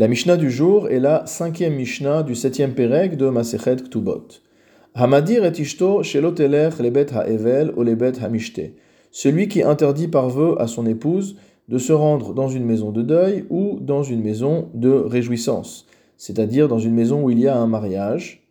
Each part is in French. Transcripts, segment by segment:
La Mishnah du jour est la cinquième Mishnah du septième Pérec de Masechet Ktubot. Hamadir et ishto shelotelech lebet ha'evel ou lebet ha'mishte. Celui qui interdit par vœu à son épouse de se rendre dans une maison de deuil ou dans une maison de réjouissance, c'est-à-dire dans une maison où il y a un mariage.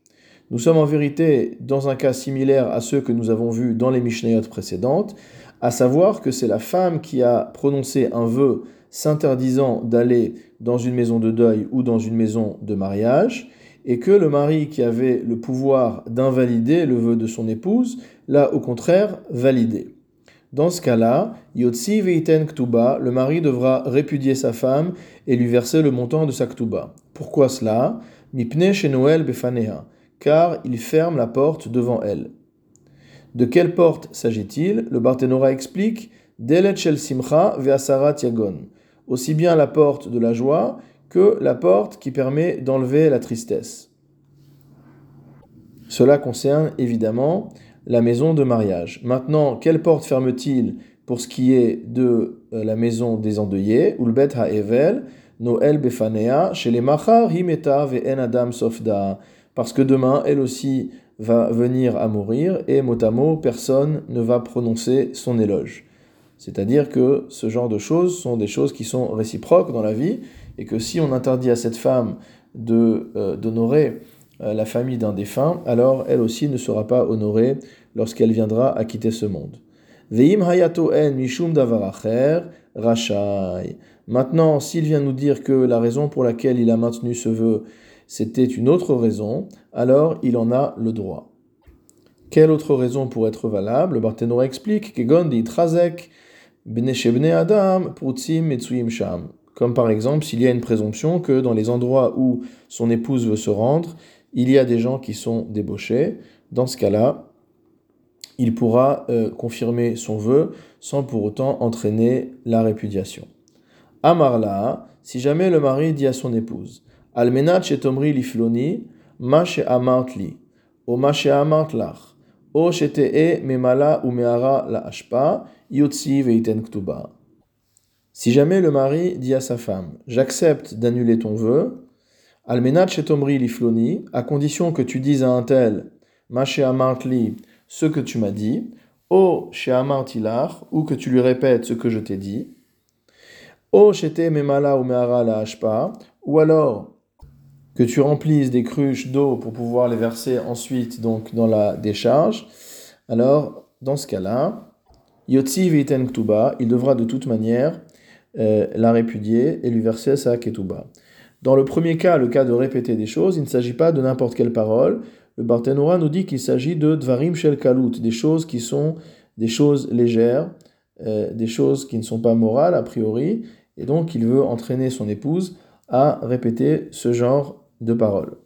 Nous sommes en vérité dans un cas similaire à ceux que nous avons vus dans les Mishnayot précédentes, à savoir que c'est la femme qui a prononcé un vœu s'interdisant d'aller dans une maison de deuil ou dans une maison de mariage, et que le mari qui avait le pouvoir d'invalider le vœu de son épouse l'a au contraire validé. Dans ce cas-là, Yotsi Veiten le mari devra répudier sa femme et lui verser le montant de sa Ktuba. Pourquoi cela? Mipne Noël Befaneha, car il ferme la porte devant elle. De quelle porte s'agit-il? Le Barthénora explique Delet Shel Simcha Ve'asarat Yagon aussi bien la porte de la joie que la porte qui permet d'enlever la tristesse. Cela concerne évidemment la maison de mariage. Maintenant, quelle porte ferme-t-il pour ce qui est de euh, la maison des endeuillés? Ulbet ha'evel, Noël befanea, chez les himeta ve'en adam sofda. Parce que demain, elle aussi va venir à mourir et mot à mot, personne ne va prononcer son éloge. C'est-à-dire que ce genre de choses sont des choses qui sont réciproques dans la vie, et que si on interdit à cette femme de euh, d'honorer euh, la famille d'un défunt, alors elle aussi ne sera pas honorée lorsqu'elle viendra à quitter ce monde. Veim hayato en mishum davaracher rachai. Maintenant, s'il vient nous dire que la raison pour laquelle il a maintenu ce vœu, c'était une autre raison, alors il en a le droit. Quelle autre raison pourrait être valable? Le Barthénora explique que Gondi Trazek Adam, Sham. Comme par exemple, s'il y a une présomption que dans les endroits où son épouse veut se rendre, il y a des gens qui sont débauchés. Dans ce cas-là, il pourra euh, confirmer son vœu sans pour autant entraîner la répudiation. Amarla, si jamais le mari dit à son épouse, Almenat shetomri lifloni, ma amartli, o ma amart lach, o shete memala ou meara la ashpa, si jamais le mari dit à sa femme J'accepte d'annuler ton vœu, Almenat shetomri lifloni, à condition que tu dises à un tel Maché amartli, ce que tu m'as dit, O sheamartilar, ou que tu lui répètes ce que je t'ai dit, O shete memala ou meara la hashpa, ou alors que tu remplisses des cruches d'eau pour pouvoir les verser ensuite donc dans la décharge, alors dans ce cas-là, Yotzi Ktuba, il devra de toute manière euh, la répudier et lui verser sa Ketuba. Dans le premier cas, le cas de répéter des choses, il ne s'agit pas de n'importe quelle parole. Le Barthénora nous dit qu'il s'agit de Dvarim Shel Kalut, des choses qui sont des choses légères, euh, des choses qui ne sont pas morales a priori, et donc il veut entraîner son épouse à répéter ce genre de paroles.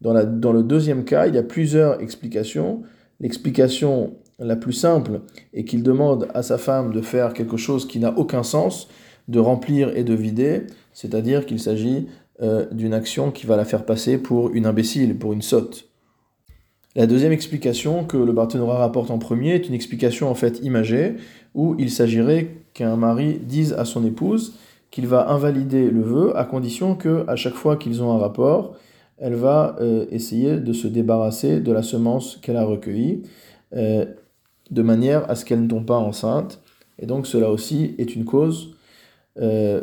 Dans, la, dans le deuxième cas, il y a plusieurs explications. L'explication la plus simple est qu'il demande à sa femme de faire quelque chose qui n'a aucun sens, de remplir et de vider, c'est-à-dire qu'il s'agit euh, d'une action qui va la faire passer pour une imbécile, pour une sotte. La deuxième explication que le Barthénora rapporte en premier est une explication en fait imagée, où il s'agirait qu'un mari dise à son épouse qu'il va invalider le vœu à condition que à chaque fois qu'ils ont un rapport, elle va euh, essayer de se débarrasser de la semence qu'elle a recueillie. Euh, de manière à ce qu'elle ne tombe pas enceinte. Et donc cela aussi est une cause euh,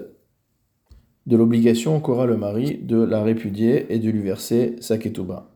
de l'obligation qu'aura le mari de la répudier et de lui verser sa ketouba.